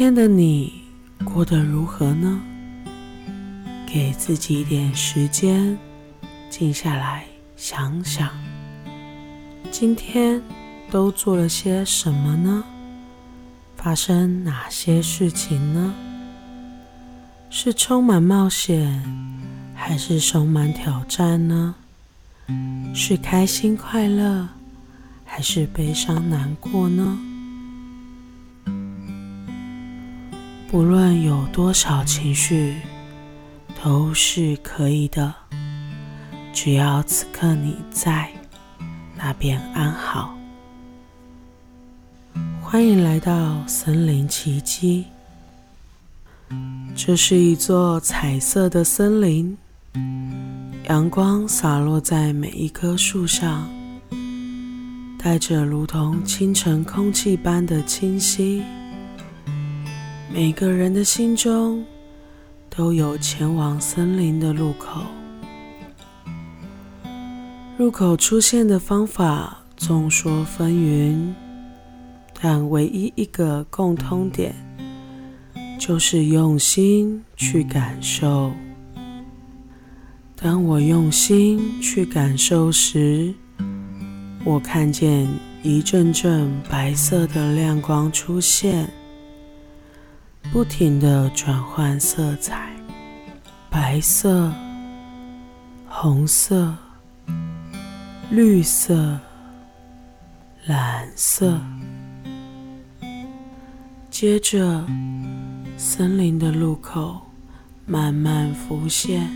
今天的你过得如何呢？给自己一点时间，静下来想想，今天都做了些什么呢？发生哪些事情呢？是充满冒险，还是充满挑战呢？是开心快乐，还是悲伤难过呢？不论有多少情绪，都是可以的，只要此刻你在那便安好。欢迎来到森林奇迹。这是一座彩色的森林，阳光洒落在每一棵树上，带着如同清晨空气般的清新。每个人的心中都有前往森林的入口。入口出现的方法众说纷纭，但唯一一个共通点就是用心去感受。当我用心去感受时，我看见一阵阵白色的亮光出现。不停地转换色彩，白色、红色、绿色、蓝色。接着，森林的入口慢慢浮现。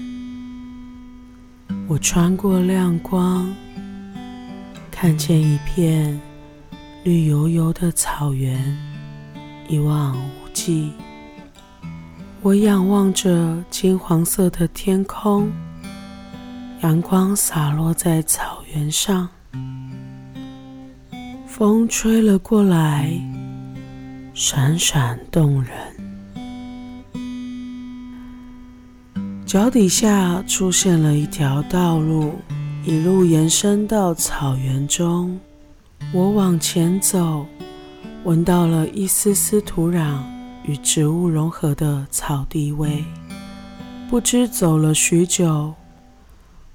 我穿过亮光，看见一片绿油油的草原，一望无际。我仰望着金黄色的天空，阳光洒落在草原上，风吹了过来，闪闪动人。脚底下出现了一条道路，一路延伸到草原中。我往前走，闻到了一丝丝土壤。与植物融合的草地味，不知走了许久，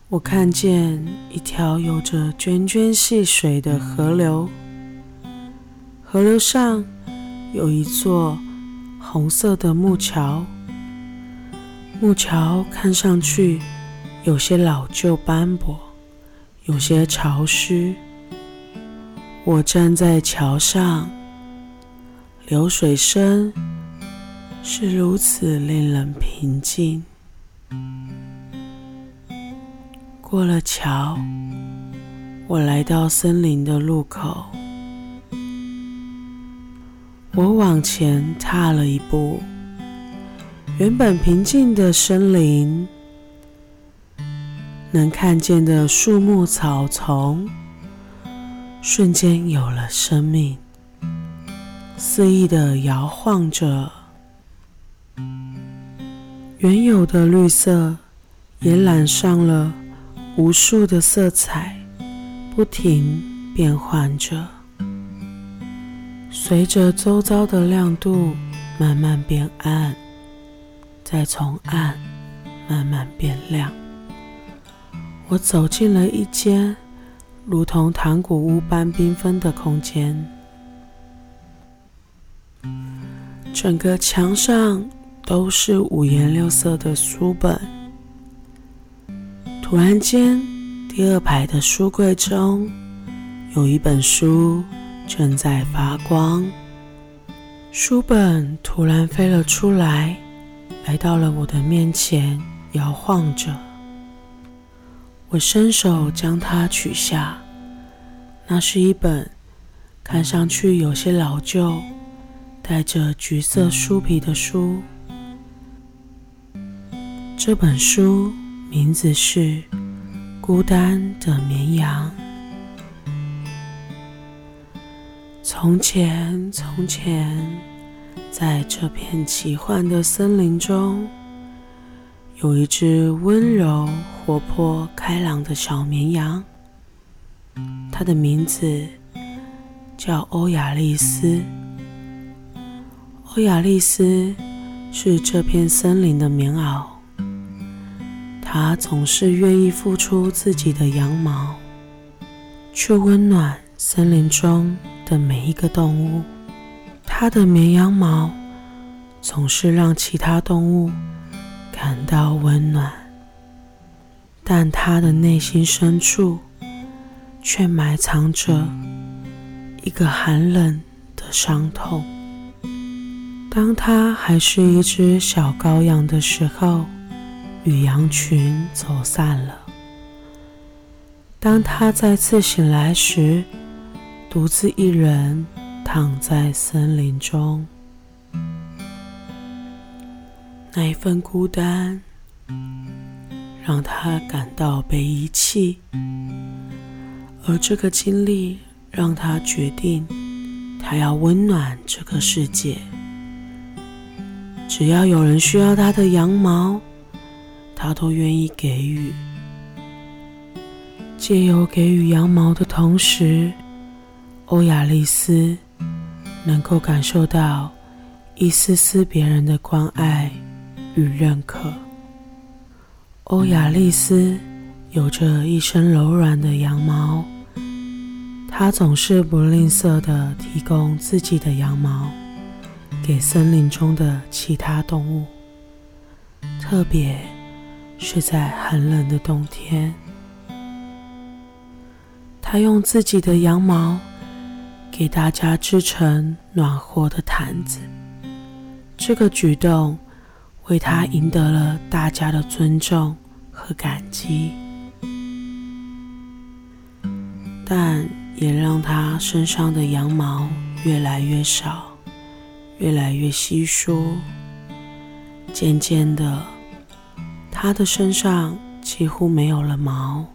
我看见一条有着涓涓细水的河流。河流上有一座红色的木桥，木桥看上去有些老旧斑驳，有些潮湿。我站在桥上，流水声。是如此令人平静。过了桥，我来到森林的入口。我往前踏了一步，原本平静的森林，能看见的树木草丛，瞬间有了生命，肆意地摇晃着。原有的绿色也染上了无数的色彩，不停变换着，随着周遭的亮度慢慢变暗，再从暗慢慢变亮。我走进了一间如同糖果屋般缤纷的空间，整个墙上。都是五颜六色的书本。突然间，第二排的书柜中有一本书正在发光。书本突然飞了出来，来到了我的面前，摇晃着。我伸手将它取下。那是一本看上去有些老旧、带着橘色书皮的书。这本书名字是《孤单的绵羊》。从前，从前，在这片奇幻的森林中，有一只温柔、活泼、开朗的小绵羊。它的名字叫欧亚丽丝。欧亚丽丝是这片森林的棉袄，她总是愿意付出自己的羊毛，去温暖森林中的每一个动物。她的绵羊毛总是让其他动物感到温暖，但她的内心深处却埋藏着一个寒冷的伤痛。当他还是一只小羔羊的时候，与羊群走散了。当他再次醒来时，独自一人躺在森林中，那一份孤单让他感到被遗弃，而这个经历让他决定，他要温暖这个世界。只要有人需要他的羊毛，他都愿意给予。借由给予羊毛的同时，欧亚丽丝能够感受到一丝丝别人的关爱与认可。欧亚丽丝有着一身柔软的羊毛，她总是不吝啬地提供自己的羊毛。给森林中的其他动物，特别是在寒冷的冬天，他用自己的羊毛给大家织成暖和的毯子。这个举动为他赢得了大家的尊重和感激，但也让他身上的羊毛越来越少。越来越稀疏，渐渐的，他的身上几乎没有了毛。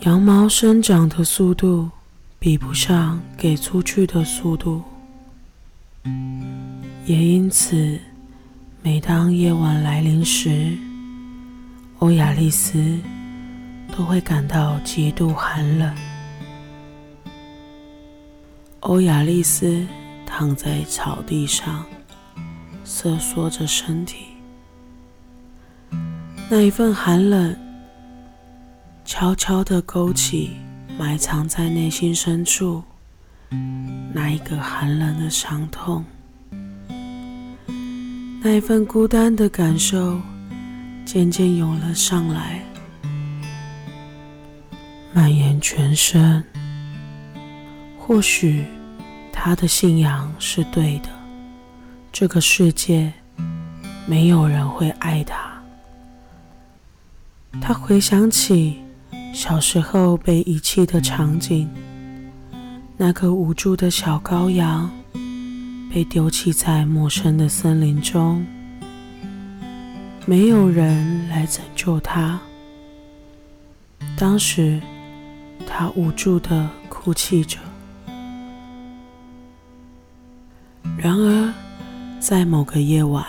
羊毛生长的速度比不上给出去的速度，也因此，每当夜晚来临时，欧亚丽丝都会感到极度寒冷。欧亚丽丝。躺在草地上，瑟缩着身体，那一份寒冷悄悄地勾起埋藏在内心深处那一个寒冷的伤痛，那一份孤单的感受渐渐涌了上来，蔓延全身，或许。他的信仰是对的，这个世界没有人会爱他。他回想起小时候被遗弃的场景，那个无助的小羔羊被丢弃在陌生的森林中，没有人来拯救他。当时，他无助地哭泣着。然而，在某个夜晚，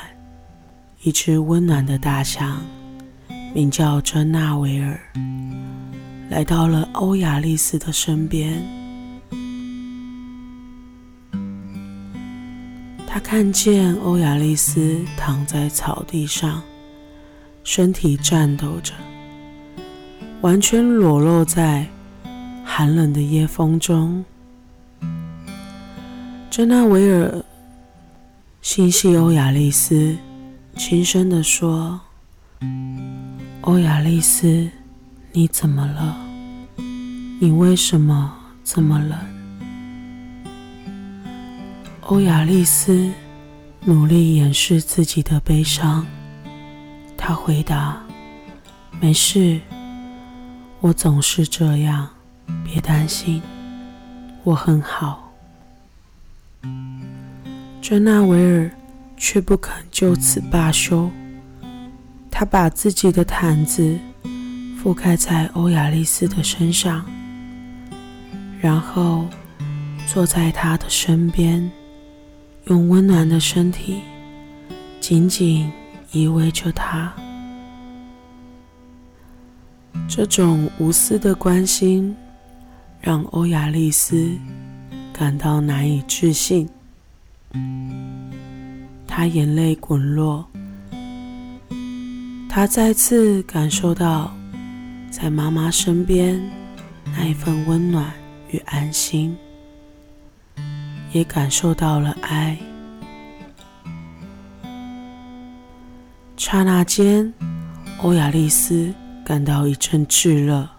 一只温暖的大象，名叫珍娜维尔，来到了欧亚丽丝的身边。他看见欧亚丽丝躺在草地上，身体颤抖着，完全裸露在寒冷的夜风中。珍娜维尔。心系欧亚丽丝，轻声地说：“欧亚丽丝，你怎么了？你为什么这么冷？”欧亚丽丝努力掩饰自己的悲伤，她回答：“没事，我总是这样，别担心，我很好。”珍娜维尔却不肯就此罢休，他把自己的毯子覆盖在欧亚丽丝的身上，然后坐在她的身边，用温暖的身体紧紧依偎着她。这种无私的关心让欧亚丽丝感到难以置信。他眼泪滚落，他再次感受到在妈妈身边那一份温暖与安心，也感受到了爱。刹那间，欧亚丽丝感到一阵炙热，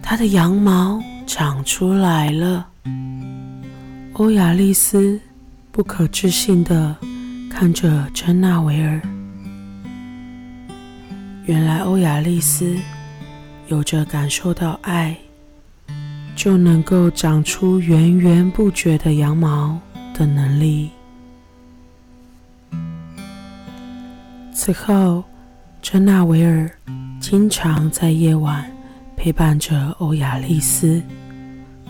她的羊毛长出来了。欧亚丽丝不可置信地看着珍娜维尔，原来欧亚丽丝有着感受到爱就能够长出源源不绝的羊毛的能力。此后，珍娜维尔经常在夜晚陪伴着欧亚丽丝，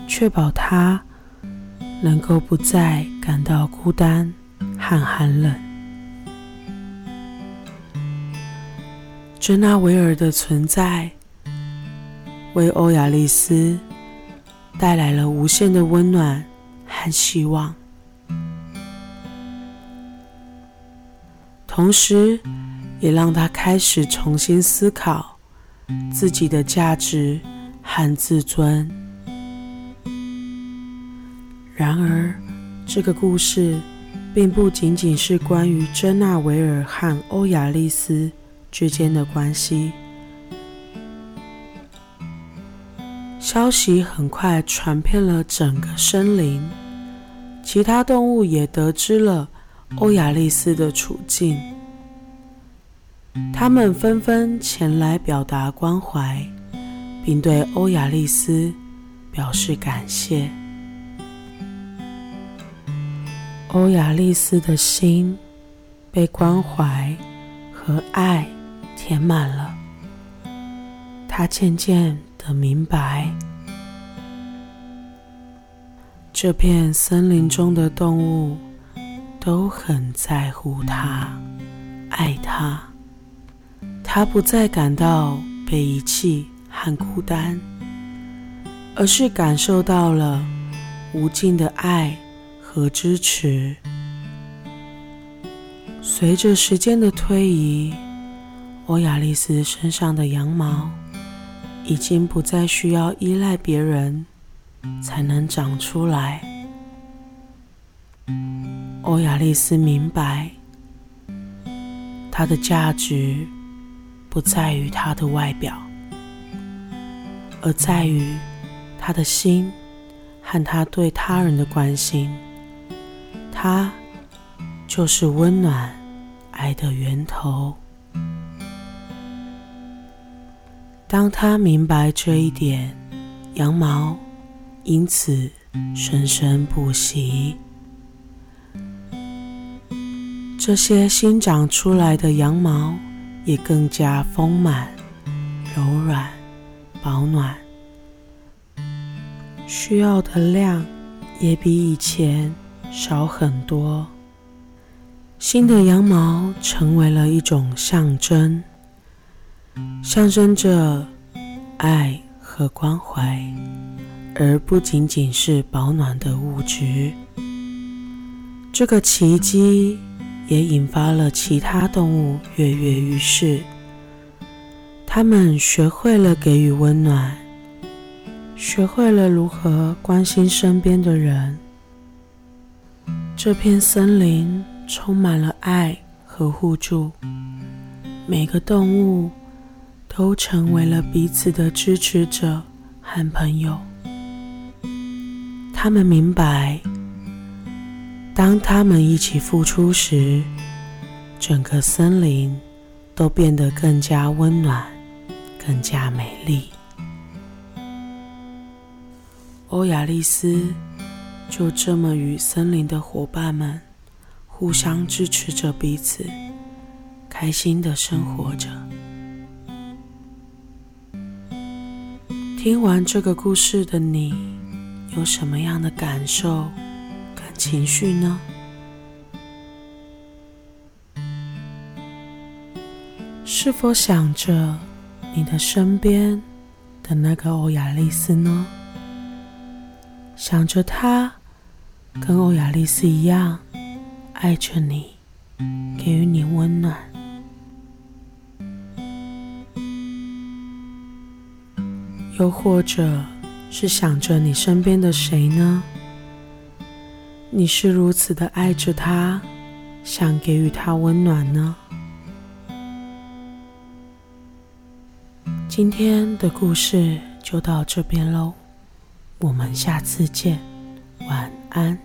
确保她能够不再感到孤单和寒冷。珍娜维尔的存在为欧亚丽丝带来了无限的温暖和希望。同时，也让他开始重新思考自己的价值和自尊。然而，这个故事并不仅仅是关于珍娜维尔和欧亚丽丝之间的关系。消息很快传遍了整个森林，其他动物也得知了。欧亚丽丝的处境，他们纷纷前来表达关怀，并对欧亚丽丝表示感谢。欧亚丽丝的心被关怀和爱填满了，他渐渐地明白，这片森林中的动物。都很在乎他，爱他。他不再感到被遗弃和孤单，而是感受到了无尽的爱和支持。随着时间的推移，欧亚丽丝身上的羊毛已经不再需要依赖别人才能长出来。欧亚丽丝明白，她的价值不在于她的外表，而在于她的心和她对他人的关心。她就是温暖爱的源头。当他明白这一点，羊毛因此生生不息。这些新长出来的羊毛也更加丰满、柔软、保暖，需要的量也比以前少很多。新的羊毛成为了一种象征，象征着爱和关怀，而不仅仅是保暖的物质。这个奇迹。也引发了其他动物跃跃欲试。他们学会了给予温暖，学会了如何关心身边的人。这片森林充满了爱和互助，每个动物都成为了彼此的支持者和朋友。他们明白。当他们一起付出时，整个森林都变得更加温暖，更加美丽。欧亚丽丝就这么与森林的伙伴们互相支持着彼此，开心的生活着。听完这个故事的你，有什么样的感受跟？情绪呢？是否想着你的身边的那个欧亚丽丝呢？想着她跟欧亚丽斯一样爱着你，给予你温暖。又或者是想着你身边的谁呢？你是如此的爱着他，想给予他温暖呢？今天的故事就到这边喽，我们下次见，晚安。